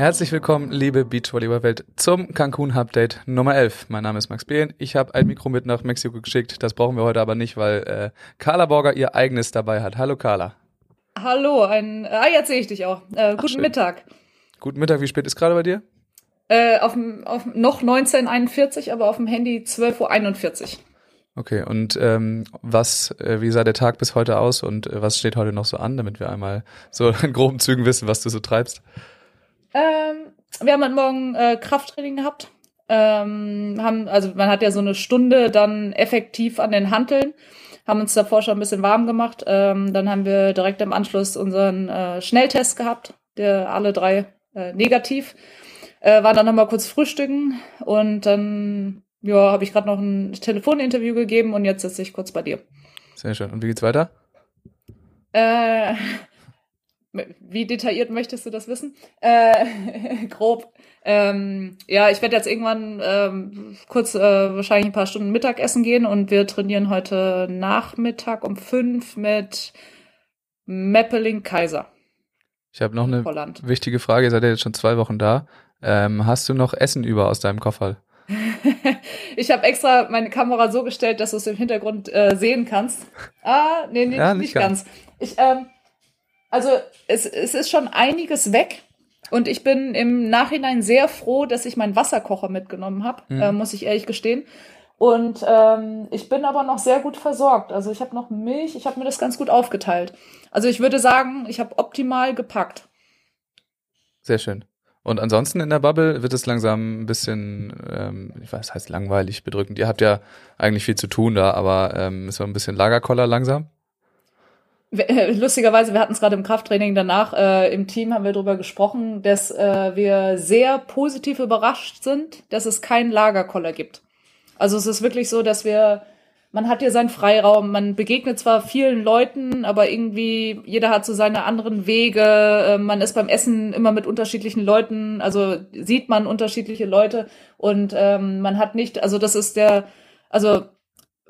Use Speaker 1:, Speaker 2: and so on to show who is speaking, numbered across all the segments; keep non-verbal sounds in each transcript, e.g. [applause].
Speaker 1: Herzlich willkommen, liebe Beachvolleyball-Welt, zum Cancun-Update Nummer 11. Mein Name ist Max Behlen. Ich habe ein Mikro mit nach Mexiko geschickt. Das brauchen wir heute aber nicht, weil äh, Carla Borger ihr eigenes dabei hat. Hallo Carla.
Speaker 2: Hallo, ein, ah, jetzt sehe ich dich auch. Äh, guten
Speaker 1: schön.
Speaker 2: Mittag.
Speaker 1: Guten Mittag, wie spät ist gerade bei dir?
Speaker 2: Äh, auf, auf noch 1941, aber auf dem Handy 12.41 Uhr.
Speaker 1: Okay, und ähm, was, äh, wie sah der Tag bis heute aus und äh, was steht heute noch so an, damit wir einmal so [laughs] in groben Zügen wissen, was du so treibst?
Speaker 2: Ähm, wir haben heute Morgen äh, Krafttraining gehabt. Ähm, haben, also man hat ja so eine Stunde dann effektiv an den Hanteln, haben uns davor schon ein bisschen warm gemacht. Ähm, dann haben wir direkt im Anschluss unseren äh, Schnelltest gehabt, der alle drei äh, negativ. Äh, waren dann nochmal kurz frühstücken und dann ja, habe ich gerade noch ein Telefoninterview gegeben und jetzt sitze ich kurz bei dir.
Speaker 1: Sehr schön. Und wie geht's weiter?
Speaker 2: Äh, wie detailliert möchtest du das wissen? Äh, [laughs] grob. Ähm, ja, ich werde jetzt irgendwann ähm, kurz äh, wahrscheinlich ein paar Stunden Mittagessen gehen und wir trainieren heute Nachmittag um fünf mit Meppeling Kaiser,
Speaker 1: Ich habe noch eine
Speaker 2: Holland.
Speaker 1: wichtige Frage. Ihr seid ja jetzt schon zwei Wochen da. Ähm, hast du noch Essen über aus deinem Koffer? [laughs]
Speaker 2: ich habe extra meine Kamera so gestellt, dass du es im Hintergrund äh, sehen kannst. Ah, nee, nee
Speaker 1: Ja,
Speaker 2: nicht,
Speaker 1: nicht
Speaker 2: ganz. Ich, ähm, also es, es ist schon einiges weg. Und ich bin im Nachhinein sehr froh, dass ich meinen Wasserkocher mitgenommen habe,
Speaker 1: Mhm.
Speaker 2: äh, muss ich ehrlich gestehen. Und ähm, ich bin aber noch sehr gut versorgt. Also ich habe noch Milch, ich habe mir das ganz gut aufgeteilt. Also ich würde sagen, ich habe optimal gepackt.
Speaker 1: Sehr schön. Und ansonsten in der Bubble wird es langsam ein bisschen, ähm, ich weiß, heißt langweilig, bedrückend. Ihr habt ja eigentlich viel zu tun da, aber ähm, ist so ein bisschen Lagerkoller langsam.
Speaker 2: Äh, Lustigerweise, wir hatten es gerade im Krafttraining danach, äh, im Team haben wir darüber gesprochen, dass äh, wir sehr positiv überrascht sind, dass es keinen Lagerkoller gibt. Also es ist wirklich so, dass wir, man hat hier seinen Freiraum, man begegnet zwar vielen Leuten, aber irgendwie jeder hat so seine anderen Wege, äh, man ist beim Essen immer mit unterschiedlichen Leuten, also sieht man unterschiedliche Leute und ähm, man hat nicht, also das ist der, also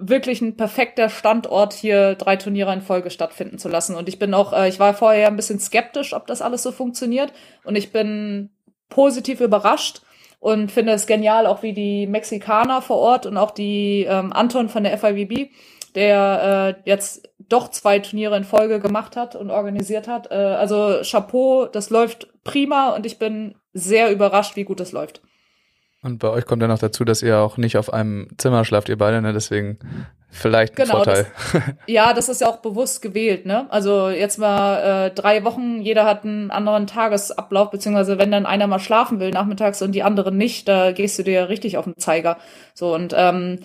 Speaker 2: wirklich ein perfekter Standort, hier drei Turniere in Folge stattfinden zu lassen. Und ich bin auch, äh, ich war vorher ein bisschen skeptisch, ob das alles so funktioniert. Und ich bin positiv überrascht und finde es genial, auch wie die Mexikaner vor Ort und auch die ähm, Anton von der FIVB, der äh, jetzt doch zwei Turniere in Folge gemacht hat und organisiert hat. Äh, also Chapeau, das läuft prima und ich bin sehr überrascht, wie gut es läuft.
Speaker 1: Und bei euch kommt ja noch dazu, dass ihr auch nicht auf einem Zimmer schlaft, ihr beide, ne? Deswegen vielleicht ein
Speaker 2: Genau,
Speaker 1: Vorteil. [laughs]
Speaker 2: Ja, das ist ja auch bewusst gewählt, ne? Also jetzt mal äh, drei Wochen, jeder hat einen anderen Tagesablauf, beziehungsweise wenn dann einer mal schlafen will nachmittags und die anderen nicht, da gehst du dir ja richtig auf den Zeiger. So und ähm,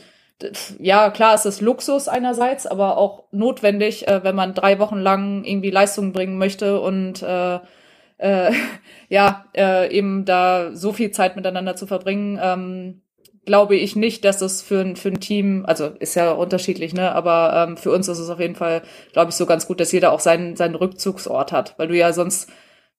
Speaker 2: ja, klar, es ist Luxus einerseits, aber auch notwendig, äh, wenn man drei Wochen lang irgendwie Leistung bringen möchte und äh, äh, [laughs] ja, äh, eben da so viel Zeit miteinander zu verbringen, ähm, glaube ich nicht, dass das für ein, für ein Team, also ist ja unterschiedlich, ne, aber ähm, für uns ist es auf jeden Fall, glaube ich, so ganz gut, dass jeder auch seinen, seinen Rückzugsort hat, weil du ja sonst,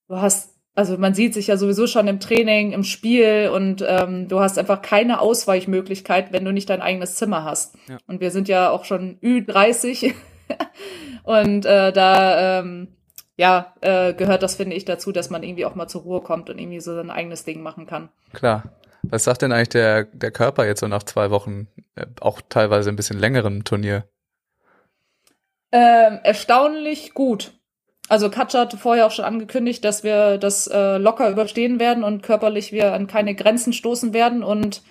Speaker 2: du hast, also man sieht sich ja sowieso schon im Training, im Spiel und ähm, du hast einfach keine Ausweichmöglichkeit, wenn du nicht dein eigenes Zimmer hast.
Speaker 1: Ja.
Speaker 2: Und wir sind ja auch schon Ü30 [laughs] und äh, da, ähm, ja, äh, gehört das, finde ich, dazu, dass man irgendwie auch mal zur Ruhe kommt und irgendwie so sein eigenes Ding machen kann.
Speaker 1: Klar. Was sagt denn eigentlich der, der Körper jetzt so nach zwei Wochen, äh, auch teilweise ein bisschen längerem Turnier?
Speaker 2: Ähm, erstaunlich gut. Also Katja hatte vorher auch schon angekündigt, dass wir das äh, locker überstehen werden und körperlich wir an keine Grenzen stoßen werden. Und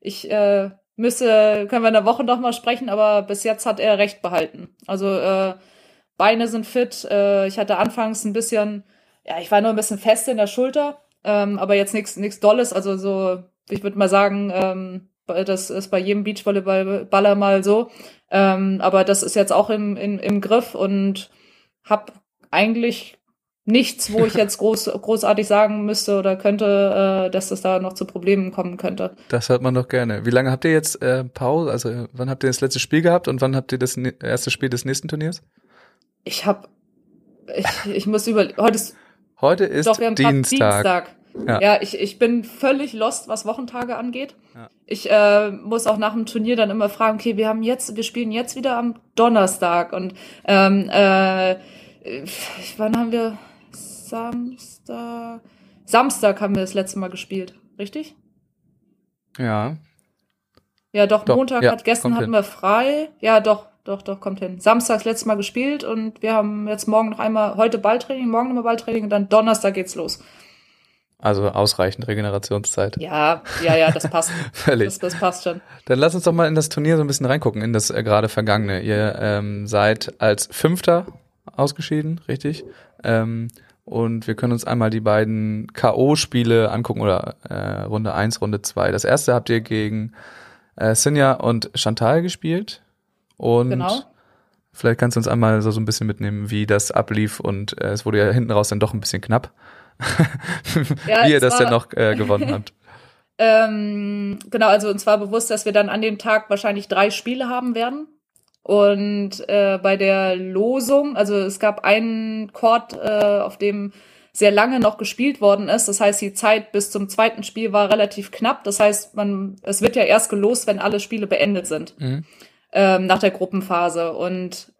Speaker 2: ich äh, müsse, können wir in der Woche noch mal sprechen, aber bis jetzt hat er recht behalten. Also äh, Beine sind fit. Äh, ich hatte anfangs ein bisschen, ja, ich war nur ein bisschen fest in der Schulter, ähm, aber jetzt nichts nichts Dolles. Also so, ich würde mal sagen, ähm, das ist bei jedem Beachvolleyballer mal so. Ähm, aber das ist jetzt auch im, im, im Griff und hab eigentlich nichts, wo ich [laughs] jetzt groß, großartig sagen müsste oder könnte, äh, dass es da noch zu Problemen kommen könnte.
Speaker 1: Das hört man doch gerne. Wie lange habt ihr jetzt äh, Pause? Also äh, wann habt ihr das letzte Spiel gehabt und wann habt ihr das erste Spiel des nächsten Turniers?
Speaker 2: Ich hab, ich, ich muss über, heute ist,
Speaker 1: Heute ist
Speaker 2: doch, wir haben grad
Speaker 1: Dienstag. Ja.
Speaker 2: Ja, ich, ich bin völlig lost, was Wochentage angeht.
Speaker 1: Ja.
Speaker 2: Ich äh, muss auch nach dem Turnier dann immer fragen, okay, wir haben jetzt, wir spielen jetzt wieder am Donnerstag und ähm, äh, wann haben wir Samstag? Samstag haben wir das letzte Mal gespielt, richtig?
Speaker 1: Ja.
Speaker 2: Ja, doch,
Speaker 1: Doch,
Speaker 2: Montag
Speaker 1: ja,
Speaker 2: hat gestern hatten
Speaker 1: hin.
Speaker 2: wir frei. Ja, doch, doch, doch, kommt hin. Samstag das letzte Mal gespielt und wir haben jetzt morgen noch einmal, heute Balltraining, morgen nochmal Balltraining und dann Donnerstag geht's los.
Speaker 1: Also ausreichend Regenerationszeit.
Speaker 2: Ja, ja, ja, das passt. [laughs]
Speaker 1: Völlig.
Speaker 2: das, das passt schon.
Speaker 1: Dann lass uns doch mal in das Turnier so ein bisschen reingucken, in das äh, gerade vergangene. Ihr ähm, seid als Fünfter ausgeschieden, richtig? Ähm, und wir können uns einmal die beiden K.O.-Spiele angucken oder äh, Runde 1, Runde 2. Das erste habt ihr gegen äh, Sinja und Chantal gespielt. Und
Speaker 2: Genau.
Speaker 1: vielleicht kannst du uns einmal so, so ein bisschen mitnehmen, wie das ablief. Und äh, es wurde ja hinten raus dann doch ein bisschen knapp. [laughs]
Speaker 2: Ja,
Speaker 1: wie ihr das
Speaker 2: war-
Speaker 1: denn noch äh, gewonnen habt. [laughs]
Speaker 2: Ähm, genau, also uns war bewusst, dass wir dann an dem Tag wahrscheinlich drei Spiele haben werden. Und äh, bei der Losung, also es gab einen Chord, äh, auf dem sehr lange noch gespielt worden ist. Das heißt, die Zeit bis zum zweiten Spiel war relativ knapp. Das heißt, man, es wird ja erst gelost, wenn alle Spiele beendet sind
Speaker 1: Mhm.
Speaker 2: Ähm, nach der Gruppenphase. Und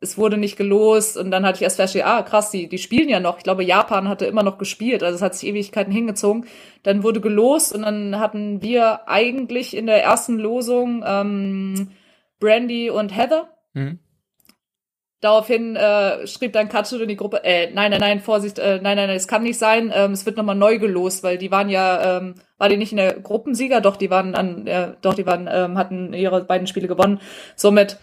Speaker 2: es wurde nicht gelost und dann hatte ich erst festgestellt, ah krass, die, die spielen ja noch. Ich glaube, Japan hatte immer noch gespielt, also es hat sich Ewigkeiten hingezogen. Dann wurde gelost und dann hatten wir eigentlich in der ersten Losung ähm, Brandy und Heather.
Speaker 1: Mhm.
Speaker 2: Daraufhin äh, schrieb dann Katsu in die Gruppe, äh, nein, nein, nein, Vorsicht, äh, nein, nein, nein, es kann nicht sein, ähm, es wird nochmal neu gelost, weil die waren ja, ähm, war die nicht in der Gruppensieger, doch, die waren an, äh, doch, die waren, ähm, hatten ihre beiden Spiele gewonnen. Somit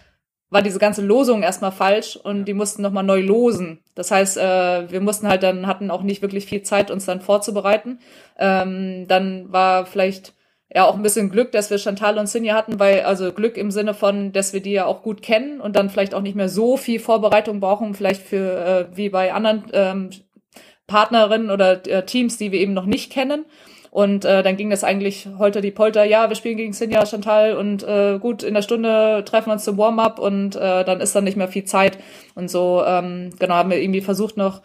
Speaker 2: war diese ganze Losung erstmal falsch und die mussten nochmal neu losen. Das heißt, äh, wir mussten halt dann, hatten auch nicht wirklich viel Zeit, uns dann vorzubereiten. Ähm, dann war vielleicht ja auch ein bisschen Glück, dass wir Chantal und Sinja hatten, weil, also Glück im Sinne von, dass wir die ja auch gut kennen und dann vielleicht auch nicht mehr so viel Vorbereitung brauchen, vielleicht für, äh, wie bei anderen ähm, Partnerinnen oder äh, Teams, die wir eben noch nicht kennen. Und äh, dann ging das eigentlich holter die Polter, ja, wir spielen gegen Sinja, Chantal und äh, gut, in der Stunde treffen wir uns zum Warm-up und äh, dann ist dann nicht mehr viel Zeit. Und so, ähm, genau, haben wir irgendwie versucht noch,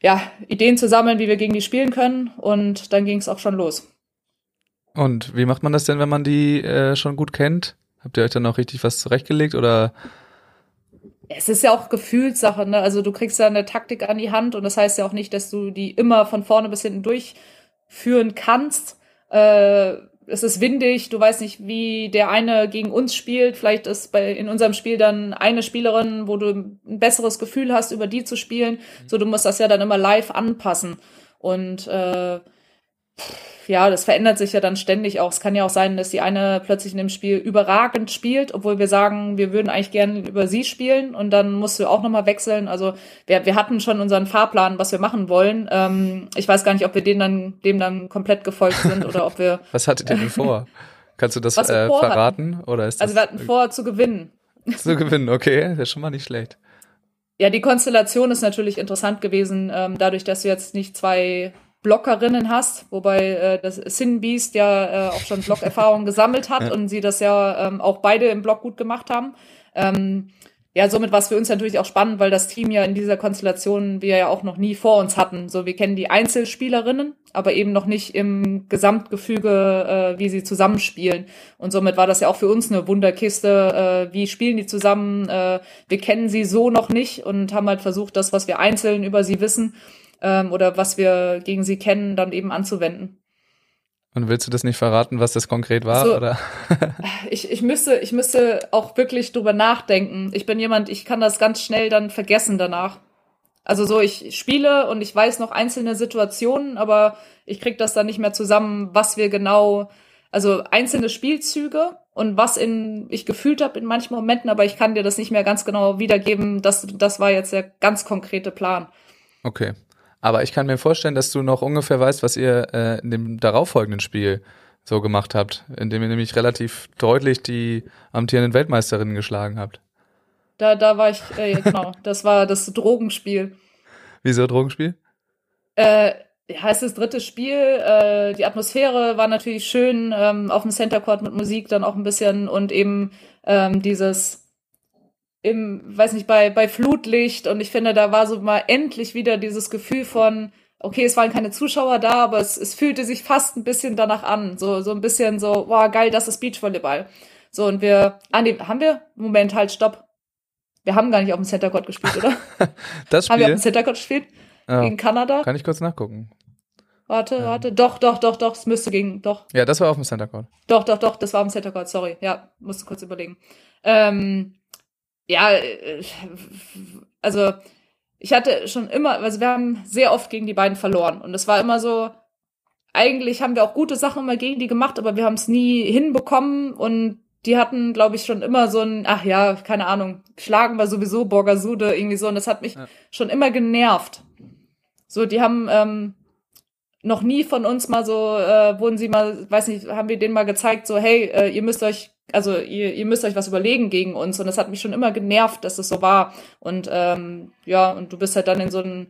Speaker 2: ja, Ideen zu sammeln, wie wir gegen die spielen können. Und dann ging es auch schon los.
Speaker 1: Und wie macht man das denn, wenn man die äh, schon gut kennt? Habt ihr euch dann auch richtig was zurechtgelegt oder?
Speaker 2: Es ist ja auch Gefühlssache, ne? Also du kriegst ja eine Taktik an die Hand und das heißt ja auch nicht, dass du die immer von vorne bis hinten durchführen kannst. Äh, es ist windig, du weißt nicht, wie der eine gegen uns spielt. Vielleicht ist bei in unserem Spiel dann eine Spielerin, wo du ein besseres Gefühl hast, über die zu spielen. So, du musst das ja dann immer live anpassen. Und äh, ja, das verändert sich ja dann ständig auch. Es kann ja auch sein, dass die eine plötzlich in dem Spiel überragend spielt, obwohl wir sagen, wir würden eigentlich gerne über sie spielen und dann musst du auch nochmal wechseln. Also wir, wir hatten schon unseren Fahrplan, was wir machen wollen. Ähm, ich weiß gar nicht, ob wir den dann, dem dann komplett gefolgt sind oder ob wir, [laughs]
Speaker 1: Was hattet ihr denn vor? Kannst du das äh, verraten? Oder ist das
Speaker 2: also wir hatten vor zu gewinnen. [laughs]
Speaker 1: zu gewinnen? Okay, das ist schon mal nicht schlecht.
Speaker 2: Ja, die Konstellation ist natürlich interessant gewesen, ähm, dadurch, dass du jetzt nicht zwei Blockerinnen hast, wobei äh, das Sin Beast ja äh, auch schon Blockerfahrung gesammelt hat [laughs]
Speaker 1: Ja.
Speaker 2: und sie das ja ähm, auch beide im Block gut gemacht haben. Ähm, ja, somit war es für uns natürlich auch spannend, weil das Team ja in dieser Konstellation wir ja auch noch nie vor uns hatten. So, wir kennen die Einzelspielerinnen, aber eben noch nicht im Gesamtgefüge, äh, wie sie zusammenspielen. Und somit war das ja auch für uns eine Wunderkiste. Äh, wie spielen die zusammen? Äh, wir kennen sie so noch nicht und haben halt versucht, das, was wir einzeln über sie wissen ähm, oder was wir gegen sie kennen, dann eben anzuwenden.
Speaker 1: Und willst du das nicht verraten, was das konkret war?
Speaker 2: So.
Speaker 1: Oder? [laughs]
Speaker 2: Ich, ich müsste, ich müsste auch wirklich drüber nachdenken. Ich bin jemand, ich kann das ganz schnell dann vergessen danach. Also so, ich spiele und ich weiß noch einzelne Situationen, aber ich krieg das dann nicht mehr zusammen, was wir genau, also einzelne Spielzüge und was in ich gefühlt habe in manchen Momenten, aber ich kann dir das nicht mehr ganz genau wiedergeben. Das, das war jetzt der ganz konkrete Plan.
Speaker 1: Okay. Aber ich kann mir vorstellen, dass du noch ungefähr weißt, was ihr äh, in dem darauffolgenden Spiel so gemacht habt, indem ihr nämlich relativ deutlich die amtierenden Weltmeisterinnen geschlagen habt.
Speaker 2: Da, da war ich, äh, genau, das war das Drogenspiel.
Speaker 1: Wieso Drogenspiel?
Speaker 2: Äh, ist das dritte Spiel. Äh, die Atmosphäre war natürlich schön ähm, auf dem Center Court mit Musik dann auch ein bisschen und eben ähm, dieses im, weiß nicht, bei, bei Flutlicht und ich finde, da war so mal endlich wieder dieses Gefühl von, okay, es waren keine Zuschauer da, aber es, es fühlte sich fast ein bisschen danach an. So, so ein bisschen so, wow, geil, das ist Beachvolleyball. So, und wir, ah, nee, haben wir? Moment, halt, stopp. Wir haben gar nicht auf dem Center Court gespielt, oder? [laughs]
Speaker 1: Das
Speaker 2: haben wir auf
Speaker 1: Spiel?
Speaker 2: dem Center Court gespielt?
Speaker 1: Ah,
Speaker 2: Gegen Kanada?
Speaker 1: kann ich kurz nachgucken.
Speaker 2: Warte, ähm. warte. Doch, doch, doch, doch. Es müsste gegen. Doch.
Speaker 1: Ja, das war auf dem Center Court.
Speaker 2: Doch, doch, doch. Das war auf dem Center Court. Sorry. Ja, musste kurz überlegen. Ähm, ja, äh, also ich hatte schon immer, also wir haben sehr oft gegen die beiden verloren. Und es war immer so, eigentlich haben wir auch gute Sachen immer gegen die gemacht, aber wir haben es nie hinbekommen und die hatten, glaube ich, schon immer so ein, ach ja, keine Ahnung, schlagen wir sowieso Borgasude irgendwie so und das hat mich ja. schon immer genervt. So, die haben ähm, noch nie von uns mal so, äh, wurden sie mal, weiß nicht, haben wir denen mal gezeigt, so, hey, äh, ihr müsst euch, also ihr, ihr müsst euch was überlegen gegen uns und das hat mich schon immer genervt, dass es das so war und ähm, ja, und du bist halt dann in so einem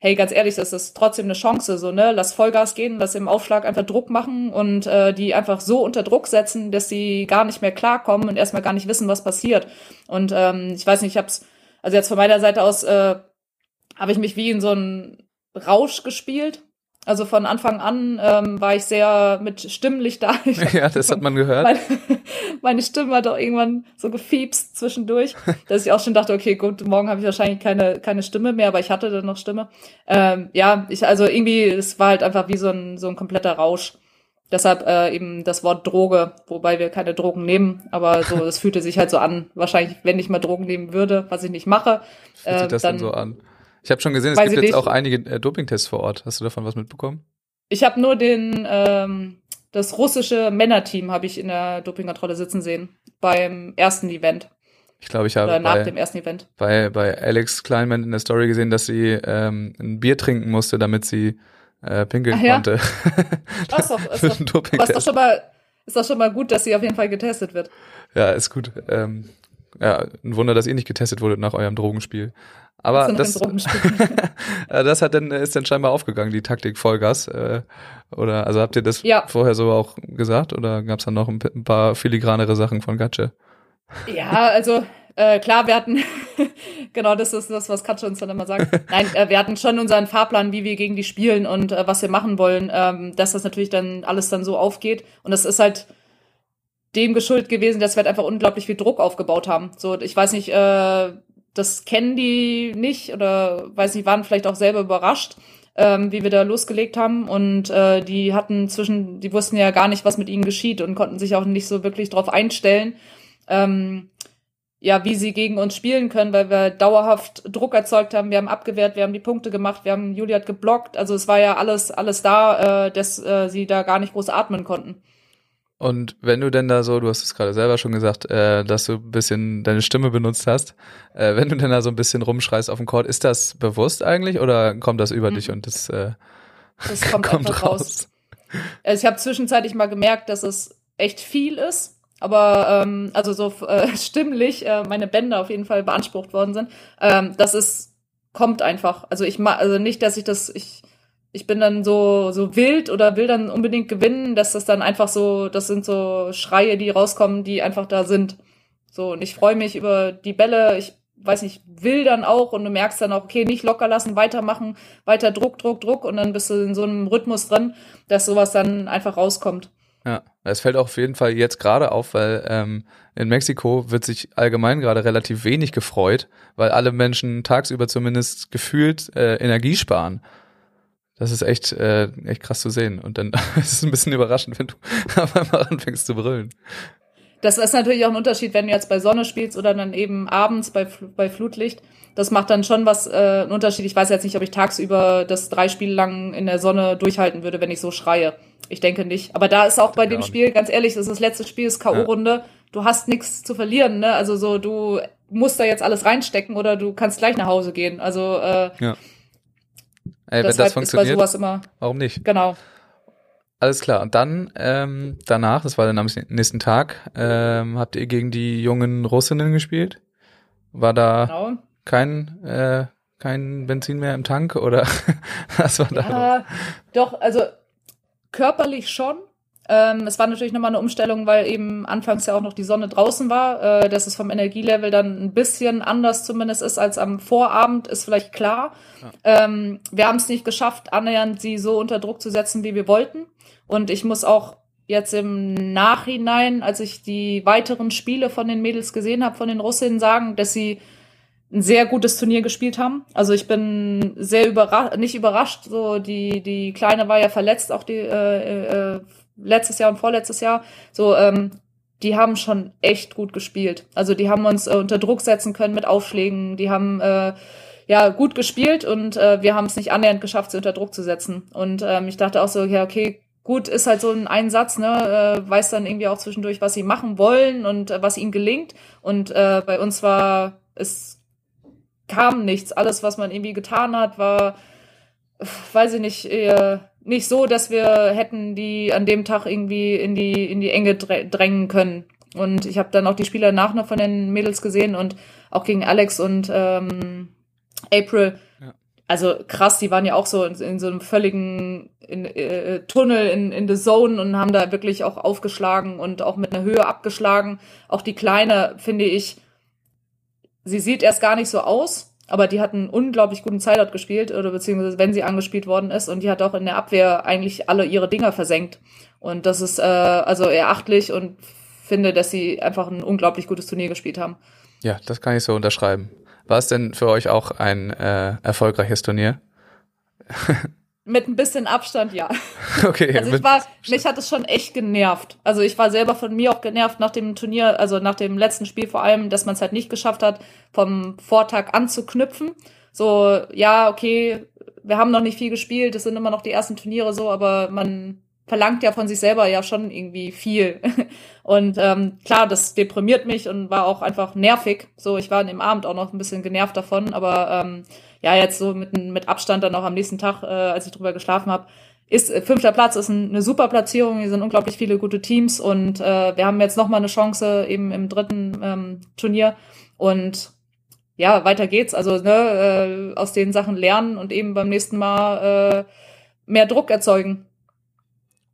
Speaker 2: hey, ganz ehrlich, das ist trotzdem eine Chance, so, ne? Lass Vollgas gehen, lass im Aufschlag einfach Druck machen und äh, die einfach so unter Druck setzen, dass sie gar nicht mehr klarkommen und erstmal gar nicht wissen, was passiert. Und ähm, ich weiß nicht, ich hab's, also jetzt von meiner Seite aus äh, habe ich mich wie in so einen Rausch gespielt. Also von Anfang an ähm, war ich sehr mit Stimmlicht da. [laughs]
Speaker 1: ja, das hat man gehört.
Speaker 2: Meine, meine Stimme hat auch irgendwann so gefiebst zwischendurch, dass ich auch schon dachte, okay, gut, morgen habe ich wahrscheinlich keine, keine Stimme mehr, aber ich hatte dann noch Stimme. Ähm, ja, ich, also irgendwie, es war halt einfach wie so ein, so ein kompletter Rausch. Deshalb äh, eben das Wort Droge, wobei wir keine Drogen nehmen, aber so, [laughs] es fühlte sich halt so an. Wahrscheinlich, wenn ich mal Drogen nehmen würde, was ich nicht mache.
Speaker 1: Fühlt äh, sich das dann, dann so an? Ich habe schon gesehen, es gibt jetzt auch einige äh, Dopingtests vor Ort. Hast du davon was mitbekommen?
Speaker 2: Ich habe nur den ähm, das russische Männerteam habe ich in der Dopingkontrolle sitzen sehen beim ersten Event.
Speaker 1: Ich glaube, ich habe
Speaker 2: Oder nach bei, dem ersten Event.
Speaker 1: Bei, bei Alex Kleinman in der Story gesehen, dass sie ähm, ein Bier trinken musste, damit sie äh, pinkeln Ach, ja? konnte.
Speaker 2: Ach, [laughs] ist doch, ist doch, ist doch schon mal ist doch schon mal gut, dass sie auf jeden Fall getestet wird.
Speaker 1: Ja, ist gut. Ähm, ja, ein Wunder, dass ihr nicht getestet wurdet nach eurem Drogenspiel. Aber das, [laughs] das hat dann, ist dann scheinbar aufgegangen, die Taktik Vollgas. Äh, oder also habt ihr das ja. vorher so auch gesagt oder gab es dann noch ein, ein, paar filigranere Sachen von Gatsche?
Speaker 2: Ja, also äh, klar, wir hatten, [laughs] genau das ist das, was Katja uns dann immer sagt. [laughs] Nein, äh, wir hatten schon unseren Fahrplan, wie wir gegen die spielen und äh, was wir machen wollen, ähm, dass das natürlich dann alles dann so aufgeht. Und das ist halt dem geschuldet gewesen, dass wir halt einfach unglaublich viel Druck aufgebaut haben. So, ich weiß nicht, äh, das kennen die nicht oder weiß nicht, waren vielleicht auch selber überrascht, ähm, wie wir da losgelegt haben. Und äh, die hatten zwischen, die wussten ja gar nicht, was mit ihnen geschieht und konnten sich auch nicht so wirklich darauf einstellen, ähm, ja, wie sie gegen uns spielen können, weil wir dauerhaft Druck erzeugt haben. Wir haben abgewehrt, wir haben die Punkte gemacht, wir haben Juliet geblockt. Also es war ja alles, alles da, äh, dass äh, sie da gar nicht groß atmen konnten.
Speaker 1: Und wenn du denn da so, du hast es gerade selber schon gesagt, äh, dass du ein bisschen deine Stimme benutzt hast, äh, wenn du denn da so ein bisschen rumschreist auf dem Court, ist das bewusst eigentlich oder kommt das über mhm. dich und das, äh,
Speaker 2: das kommt, [laughs] kommt einfach raus? raus. Also ich habe zwischenzeitlich mal gemerkt, dass es echt viel ist, aber ähm, also so äh, [laughs] stimmlich äh, meine Bänder auf jeden Fall beansprucht worden sind. Ähm, das ist kommt einfach. Also ich ma also nicht, dass ich das ich ich bin dann so, so wild oder will dann unbedingt gewinnen, dass das dann einfach so, das sind so Schreie, die rauskommen, die einfach da sind. So, und ich freue mich über die Bälle, ich weiß nicht, will dann auch und du merkst dann auch, okay, nicht locker lassen, weitermachen, weiter Druck, Druck, Druck und dann bist du in so einem Rhythmus drin, dass sowas dann einfach rauskommt.
Speaker 1: Ja, es fällt auch auf jeden Fall jetzt gerade auf, weil ähm, in Mexiko wird sich allgemein gerade relativ wenig gefreut, weil alle Menschen tagsüber zumindest gefühlt äh, Energie sparen. Das ist echt, äh, echt krass zu sehen. Und dann [laughs] ist es ein bisschen überraschend, wenn du [laughs] auf einmal anfängst zu brüllen.
Speaker 2: Das ist natürlich auch ein Unterschied, wenn du jetzt bei Sonne spielst oder dann eben abends bei, bei Flutlicht. Das macht dann schon was, äh, einen Unterschied. Ich weiß jetzt nicht, ob ich tagsüber das drei Spiele lang in der Sonne durchhalten würde, wenn ich so schreie. Ich denke nicht. Aber da ist auch bei dem Spiel, ganz ehrlich, das ist das letzte Spiel, ist K.O.-Runde. Ja. Du hast nichts zu verlieren, ne? Also so, du musst da jetzt alles reinstecken oder du kannst gleich nach Hause gehen. Also äh, ja
Speaker 1: Ey, wenn das funktioniert, sowas immer, warum nicht?
Speaker 2: Genau.
Speaker 1: Alles klar. Und dann ähm, danach, das war dann am nächsten Tag, ähm, habt ihr gegen die jungen Russinnen gespielt? War da genau. kein äh, kein Benzin mehr im Tank oder [laughs] was war da? Ja,
Speaker 2: doch, also körperlich schon. Ähm, es war natürlich nochmal eine Umstellung, weil eben anfangs ja auch noch die Sonne draußen war, äh, dass es vom Energielevel dann ein bisschen anders zumindest ist als am Vorabend, ist vielleicht klar. Ja. Ähm, wir haben es nicht geschafft, annähernd sie so unter Druck zu setzen, wie wir wollten. Und ich muss auch jetzt im Nachhinein, als ich die weiteren Spiele von den Mädels gesehen habe, von den Russinnen sagen, dass sie ein sehr gutes Turnier gespielt haben. Also ich bin sehr überrascht, nicht überrascht. So die die kleine war ja verletzt, auch die äh, äh, letztes Jahr und vorletztes Jahr. So ähm, die haben schon echt gut gespielt. Also die haben uns äh, unter Druck setzen können mit Aufschlägen. Die haben äh, ja gut gespielt und äh, wir haben es nicht annähernd geschafft, sie unter Druck zu setzen. Und ähm, ich dachte auch so, ja okay, gut, ist halt so ein Einsatz, ne, äh, weiß dann irgendwie auch zwischendurch, was sie machen wollen und äh, was ihnen gelingt. Und äh, bei uns war es kam nichts. Alles, was man irgendwie getan hat, war, weiß ich nicht, eher nicht so, dass wir hätten die an dem Tag irgendwie in die in die Enge drängen können. Und ich habe dann auch die Spieler nach noch von den Mädels gesehen und auch gegen Alex und ähm, April. Ja. Also krass, die waren ja auch so in, in so einem völligen in, äh, Tunnel in, in the Zone und haben da wirklich auch aufgeschlagen und auch mit einer Höhe abgeschlagen. Auch die Kleine, finde ich, sie sieht erst gar nicht so aus, aber die hat einen unglaublich guten Zeitort gespielt, oder beziehungsweise wenn sie angespielt worden ist und die hat auch in der Abwehr eigentlich alle ihre Dinger versenkt. Und das ist äh, also erachtlich und finde, dass sie einfach ein unglaublich gutes Turnier gespielt haben.
Speaker 1: Ja, das kann ich so unterschreiben. War es denn für euch auch ein äh, erfolgreiches Turnier? [laughs]
Speaker 2: Mit ein bisschen Abstand, ja. [laughs] Okay. Also ich war, mich hat es schon echt genervt. Also ich war selber von mir auch genervt nach dem Turnier, also nach dem letzten Spiel vor allem, dass man es halt nicht geschafft hat, vom Vortag anzuknüpfen. So, ja, okay, wir haben noch nicht viel gespielt, es sind immer noch die ersten Turniere so, aber man verlangt ja von sich selber ja schon irgendwie viel. [laughs] Und ähm, klar, das deprimiert mich und war auch einfach nervig. So, ich war im Abend auch noch ein bisschen genervt davon, aber ähm, ja, jetzt so mit, mit Abstand dann auch am nächsten Tag, äh, als ich drüber geschlafen habe, ist äh, fünfter Platz ist ein, eine super Platzierung. Hier sind unglaublich viele gute Teams und äh, wir haben jetzt noch mal eine Chance eben im dritten ähm, Turnier und ja, weiter geht's. Also ne, äh, aus den Sachen lernen und eben beim nächsten Mal äh, mehr Druck erzeugen.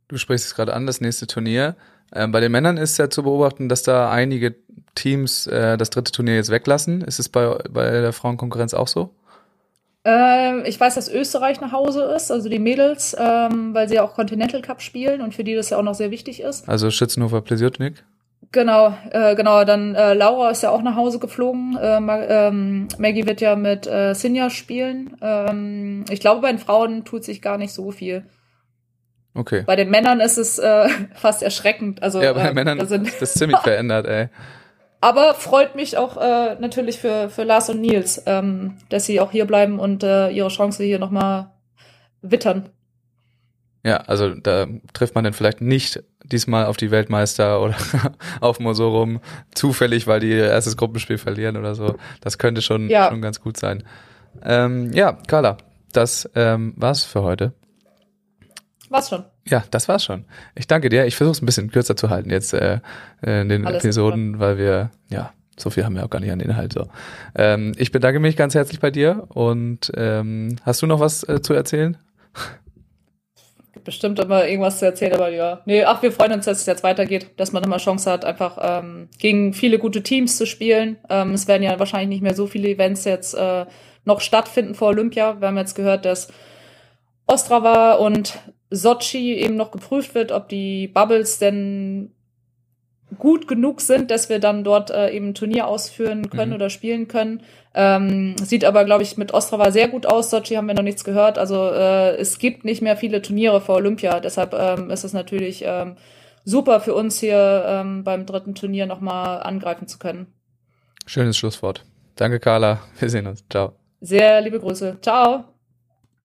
Speaker 1: Du sprichst es gerade an, das nächste Turnier. Ähm, bei den Männern ist ja zu beobachten, dass da einige Teams äh, das dritte Turnier jetzt weglassen. Ist es bei, bei der Frauenkonkurrenz auch so?
Speaker 2: Ähm, ich weiß, dass Österreich nach Hause ist, also die Mädels, ähm, weil sie ja auch Continental Cup spielen und für die das ja auch noch sehr wichtig ist.
Speaker 1: Also Schützenhofer Plesiotnik?
Speaker 2: Genau, äh, genau. Dann äh, Laura ist ja auch nach Hause geflogen. Äh, ähm, Maggie wird ja mit äh, Sinja spielen. Ähm, ich glaube, bei den Frauen tut sich gar nicht so viel.
Speaker 1: Okay.
Speaker 2: Bei den Männern ist es äh, [laughs] fast erschreckend. Also,
Speaker 1: ja, bei äh, Männern ist das ziemlich [laughs] verändert, ey.
Speaker 2: Aber freut mich auch äh, natürlich für, für Lars und Nils, ähm, dass sie auch hier bleiben und äh, ihre Chance hier nochmal wittern.
Speaker 1: Ja, also da trifft man dann vielleicht nicht diesmal auf die Weltmeister oder [laughs] auf Mosorum zufällig, weil die ihr erstes Gruppenspiel verlieren oder so. Das könnte schon, ja. schon ganz gut sein. Ähm, ja, Carla, das ähm, war's für heute.
Speaker 2: War's schon.
Speaker 1: Ja, das war's schon. Ich danke dir. Ich versuche es ein bisschen kürzer zu halten jetzt äh, in den Alles Episoden, super. weil wir, ja, so viel haben wir auch gar nicht an Inhalt. So. Ähm, ich bedanke mich ganz herzlich bei dir und ähm, hast du noch was äh, zu erzählen?
Speaker 2: Bestimmt immer irgendwas zu erzählen, aber ja. Nee, ach, wir freuen uns, dass es jetzt weitergeht, dass man immer Chance hat, einfach ähm, gegen viele gute Teams zu spielen. Ähm, es werden ja wahrscheinlich nicht mehr so viele Events jetzt äh, noch stattfinden vor Olympia. Wir haben jetzt gehört, dass Ostrava und Sochi eben noch geprüft wird, ob die Bubbles denn gut genug sind, dass wir dann dort äh, eben ein Turnier ausführen können mhm. oder spielen können. Ähm, sieht aber, glaube ich, mit Ostrava sehr gut aus. Sochi haben wir noch nichts gehört. Also äh, es gibt nicht mehr viele Turniere vor Olympia. Deshalb ähm, ist es natürlich ähm, super für uns hier ähm, beim dritten Turnier nochmal angreifen zu können.
Speaker 1: Schönes Schlusswort. Danke, Carla. Wir sehen uns. Ciao.
Speaker 2: Sehr liebe Grüße. Ciao.